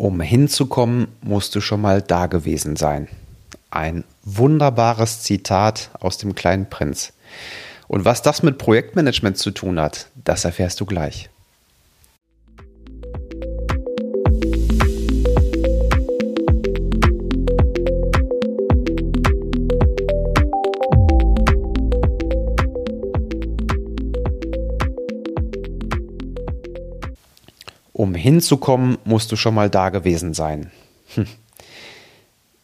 Um hinzukommen, musst du schon mal da gewesen sein. Ein wunderbares Zitat aus dem kleinen Prinz. Und was das mit Projektmanagement zu tun hat, das erfährst du gleich. Hinzukommen, musst du schon mal da gewesen sein. Hm.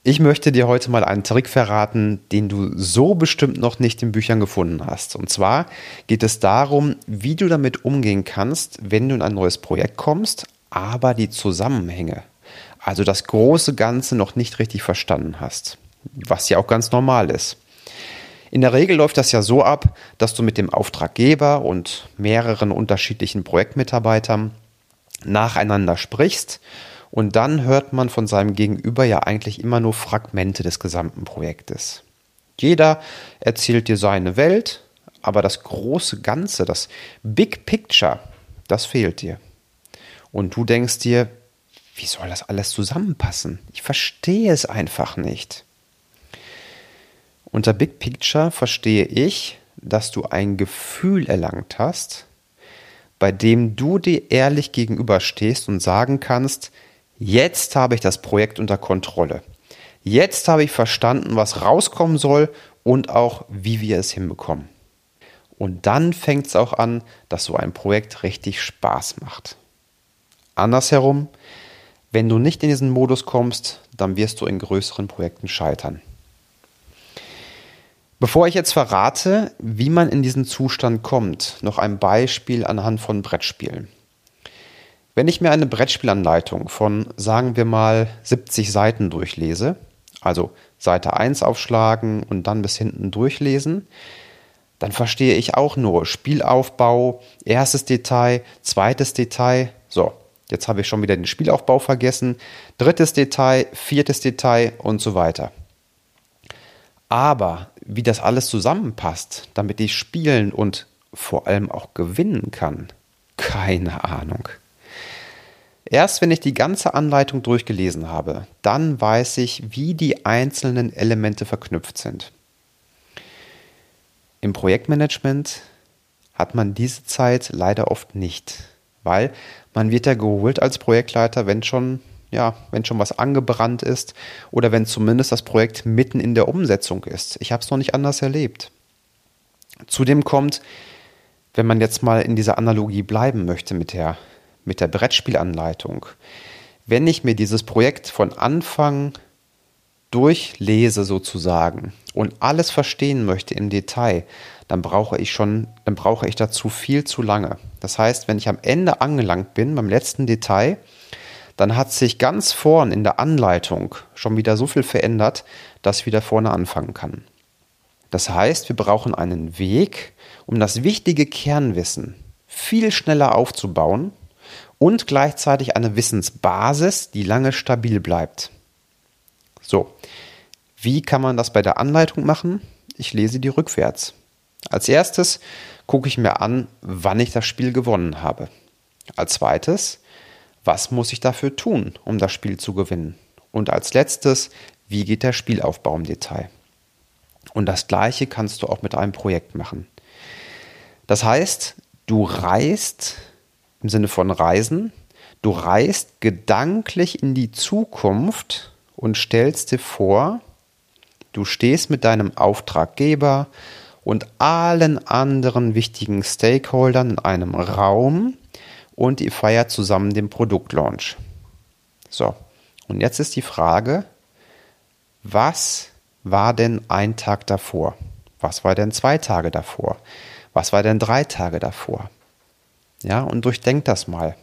Ich möchte dir heute mal einen Trick verraten, den du so bestimmt noch nicht in Büchern gefunden hast. Und zwar geht es darum, wie du damit umgehen kannst, wenn du in ein neues Projekt kommst, aber die Zusammenhänge, also das große Ganze noch nicht richtig verstanden hast. Was ja auch ganz normal ist. In der Regel läuft das ja so ab, dass du mit dem Auftraggeber und mehreren unterschiedlichen Projektmitarbeitern nacheinander sprichst und dann hört man von seinem Gegenüber ja eigentlich immer nur Fragmente des gesamten Projektes. Jeder erzählt dir seine Welt, aber das große Ganze, das Big Picture, das fehlt dir. Und du denkst dir, wie soll das alles zusammenpassen? Ich verstehe es einfach nicht. Unter Big Picture verstehe ich, dass du ein Gefühl erlangt hast, bei dem du dir ehrlich gegenüberstehst und sagen kannst, jetzt habe ich das Projekt unter Kontrolle. Jetzt habe ich verstanden, was rauskommen soll und auch, wie wir es hinbekommen. Und dann fängt es auch an, dass so ein Projekt richtig Spaß macht. Andersherum, wenn du nicht in diesen Modus kommst, dann wirst du in größeren Projekten scheitern. Bevor ich jetzt verrate, wie man in diesen Zustand kommt, noch ein Beispiel anhand von Brettspielen. Wenn ich mir eine Brettspielanleitung von, sagen wir mal, 70 Seiten durchlese, also Seite 1 aufschlagen und dann bis hinten durchlesen, dann verstehe ich auch nur Spielaufbau, erstes Detail, zweites Detail. So, jetzt habe ich schon wieder den Spielaufbau vergessen, drittes Detail, viertes Detail und so weiter. Aber wie das alles zusammenpasst, damit ich spielen und vor allem auch gewinnen kann, keine Ahnung. Erst wenn ich die ganze Anleitung durchgelesen habe, dann weiß ich, wie die einzelnen Elemente verknüpft sind. Im Projektmanagement hat man diese Zeit leider oft nicht, weil man wird ja geholt als Projektleiter, wenn schon ja, wenn schon was angebrannt ist oder wenn zumindest das Projekt mitten in der Umsetzung ist. Ich habe es noch nicht anders erlebt. Zudem kommt, wenn man jetzt mal in dieser Analogie bleiben möchte mit der, mit der Brettspielanleitung, wenn ich mir dieses Projekt von Anfang durchlese sozusagen und alles verstehen möchte im Detail, dann brauche ich schon, dann brauche ich dazu viel zu lange. Das heißt, wenn ich am Ende angelangt bin, beim letzten Detail, dann hat sich ganz vorn in der Anleitung schon wieder so viel verändert, dass ich wieder vorne anfangen kann. Das heißt, wir brauchen einen Weg, um das wichtige Kernwissen viel schneller aufzubauen und gleichzeitig eine Wissensbasis, die lange stabil bleibt. So, wie kann man das bei der Anleitung machen? Ich lese die rückwärts. Als erstes gucke ich mir an, wann ich das Spiel gewonnen habe. Als zweites was muss ich dafür tun, um das Spiel zu gewinnen? Und als letztes, wie geht der Spielaufbau im Detail? Und das gleiche kannst du auch mit einem Projekt machen. Das heißt, du reist im Sinne von Reisen, du reist gedanklich in die Zukunft und stellst dir vor, du stehst mit deinem Auftraggeber und allen anderen wichtigen Stakeholdern in einem Raum, und ihr feiert zusammen den Produktlaunch. So, und jetzt ist die Frage, was war denn ein Tag davor? Was war denn zwei Tage davor? Was war denn drei Tage davor? Ja, und durchdenkt das mal.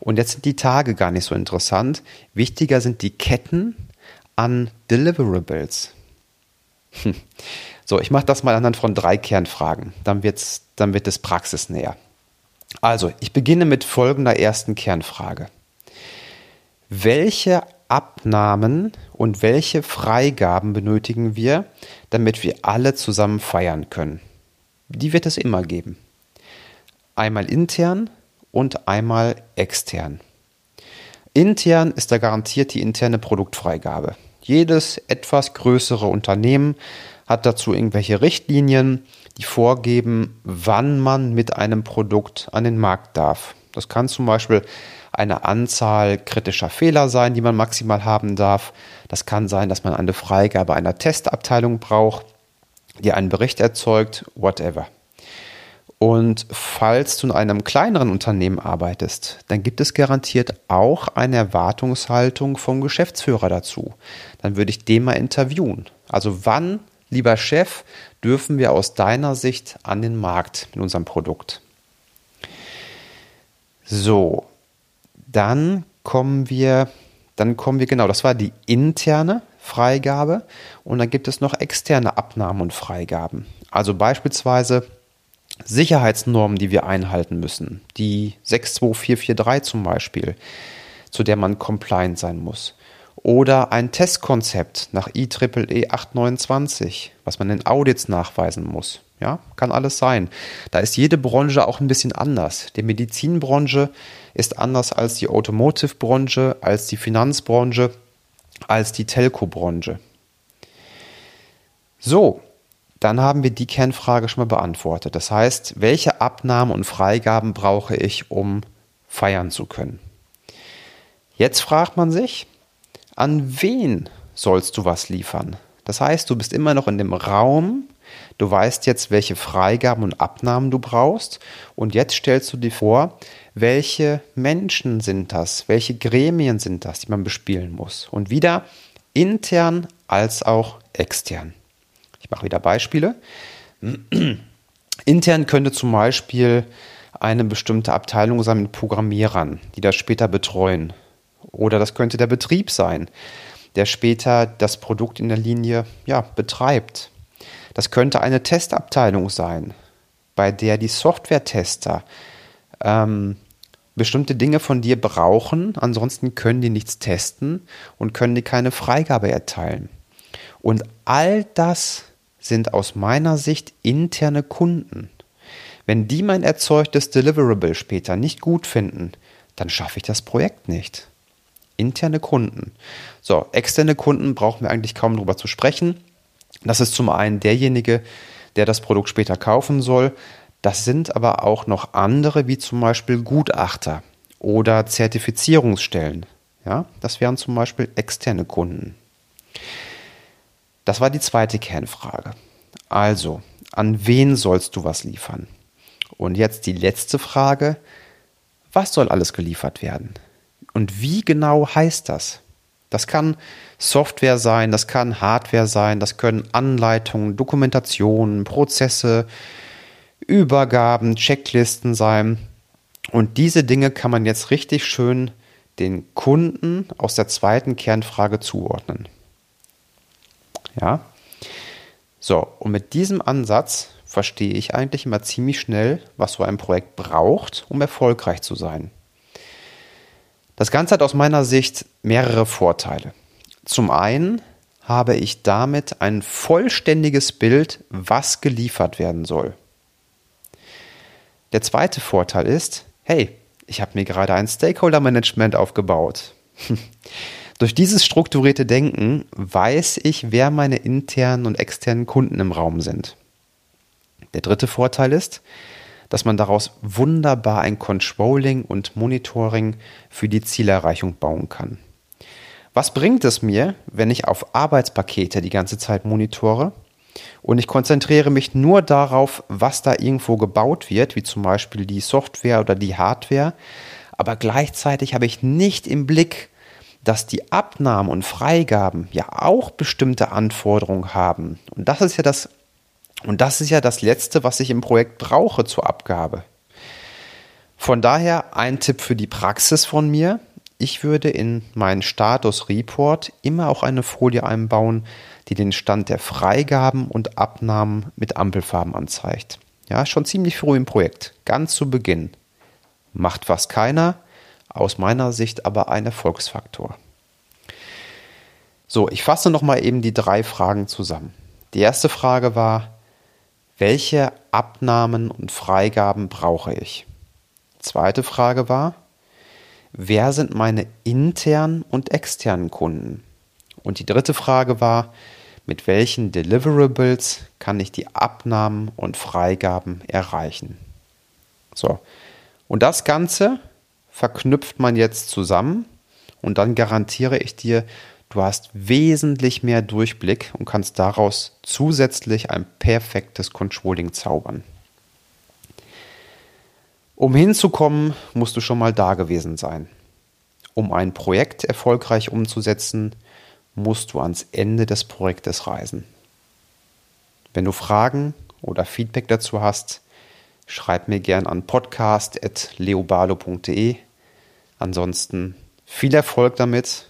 Und jetzt sind die Tage gar nicht so interessant. Wichtiger sind die Ketten an Deliverables. Hm. So, ich mache das mal anhand von drei Kernfragen. Dann, wird's, dann wird es praxisnäher. Also, ich beginne mit folgender ersten Kernfrage. Welche Abnahmen und welche Freigaben benötigen wir, damit wir alle zusammen feiern können? Die wird es immer geben. Einmal intern und einmal extern. Intern ist da garantiert die interne Produktfreigabe. Jedes etwas größere Unternehmen hat dazu irgendwelche Richtlinien, die vorgeben, wann man mit einem Produkt an den Markt darf. Das kann zum Beispiel eine Anzahl kritischer Fehler sein, die man maximal haben darf. Das kann sein, dass man eine Freigabe einer Testabteilung braucht, die einen Bericht erzeugt, whatever. Und falls du in einem kleineren Unternehmen arbeitest, dann gibt es garantiert auch eine Erwartungshaltung vom Geschäftsführer dazu. Dann würde ich den mal interviewen. Also wann, lieber Chef, dürfen wir aus deiner Sicht an den Markt mit unserem Produkt? So, dann kommen wir, dann kommen wir genau, das war die interne Freigabe und dann gibt es noch externe Abnahmen und Freigaben. Also beispielsweise Sicherheitsnormen, die wir einhalten müssen, die 62443 zum Beispiel, zu der man compliant sein muss. Oder ein Testkonzept nach IEEE 829, was man in Audits nachweisen muss. Ja, kann alles sein. Da ist jede Branche auch ein bisschen anders. Die Medizinbranche ist anders als die Automotive-Branche, als die Finanzbranche, als die Telco-Branche. So, dann haben wir die Kernfrage schon mal beantwortet. Das heißt, welche Abnahmen und Freigaben brauche ich, um feiern zu können? Jetzt fragt man sich, an wen sollst du was liefern? Das heißt, du bist immer noch in dem Raum, du weißt jetzt, welche Freigaben und Abnahmen du brauchst und jetzt stellst du dir vor, welche Menschen sind das, welche Gremien sind das, die man bespielen muss. Und wieder intern als auch extern. Ich mache wieder Beispiele. Intern könnte zum Beispiel eine bestimmte Abteilung sein mit Programmierern, die das später betreuen. Oder das könnte der Betrieb sein, der später das Produkt in der Linie ja, betreibt. Das könnte eine Testabteilung sein, bei der die Software-Tester ähm, bestimmte Dinge von dir brauchen, ansonsten können die nichts testen und können die keine Freigabe erteilen. Und all das sind aus meiner Sicht interne Kunden. Wenn die mein erzeugtes Deliverable später nicht gut finden, dann schaffe ich das Projekt nicht. Interne Kunden. So, externe Kunden brauchen wir eigentlich kaum darüber zu sprechen. Das ist zum einen derjenige, der das Produkt später kaufen soll. Das sind aber auch noch andere, wie zum Beispiel Gutachter oder Zertifizierungsstellen. Ja, das wären zum Beispiel externe Kunden. Das war die zweite Kernfrage. Also, an wen sollst du was liefern? Und jetzt die letzte Frage. Was soll alles geliefert werden? Und wie genau heißt das? Das kann Software sein, das kann Hardware sein, das können Anleitungen, Dokumentationen, Prozesse, Übergaben, Checklisten sein. Und diese Dinge kann man jetzt richtig schön den Kunden aus der zweiten Kernfrage zuordnen. Ja. So, und mit diesem Ansatz verstehe ich eigentlich immer ziemlich schnell, was so ein Projekt braucht, um erfolgreich zu sein. Das Ganze hat aus meiner Sicht mehrere Vorteile. Zum einen habe ich damit ein vollständiges Bild, was geliefert werden soll. Der zweite Vorteil ist, hey, ich habe mir gerade ein Stakeholder-Management aufgebaut. Durch dieses strukturierte Denken weiß ich, wer meine internen und externen Kunden im Raum sind. Der dritte Vorteil ist, dass man daraus wunderbar ein Controlling und Monitoring für die Zielerreichung bauen kann. Was bringt es mir, wenn ich auf Arbeitspakete die ganze Zeit monitore und ich konzentriere mich nur darauf, was da irgendwo gebaut wird, wie zum Beispiel die Software oder die Hardware, aber gleichzeitig habe ich nicht im Blick, dass die Abnahmen und Freigaben ja auch bestimmte Anforderungen haben. Und das ist ja das, und das ist ja das Letzte, was ich im Projekt brauche zur Abgabe. Von daher ein Tipp für die Praxis von mir. Ich würde in meinen Status Report immer auch eine Folie einbauen, die den Stand der Freigaben und Abnahmen mit Ampelfarben anzeigt. Ja, schon ziemlich früh im Projekt, ganz zu Beginn. Macht was keiner, aus meiner Sicht aber ein Erfolgsfaktor. So, ich fasse nochmal eben die drei Fragen zusammen. Die erste Frage war, welche Abnahmen und Freigaben brauche ich? Zweite Frage war, wer sind meine internen und externen Kunden? Und die dritte Frage war, mit welchen Deliverables kann ich die Abnahmen und Freigaben erreichen? So. Und das Ganze verknüpft man jetzt zusammen und dann garantiere ich dir, du hast wesentlich mehr Durchblick und kannst daraus zusätzlich ein perfektes Controlling zaubern. Um hinzukommen, musst du schon mal da gewesen sein. Um ein Projekt erfolgreich umzusetzen, musst du ans Ende des Projektes reisen. Wenn du Fragen oder Feedback dazu hast, schreib mir gern an podcast.leobalo.de. Ansonsten viel Erfolg damit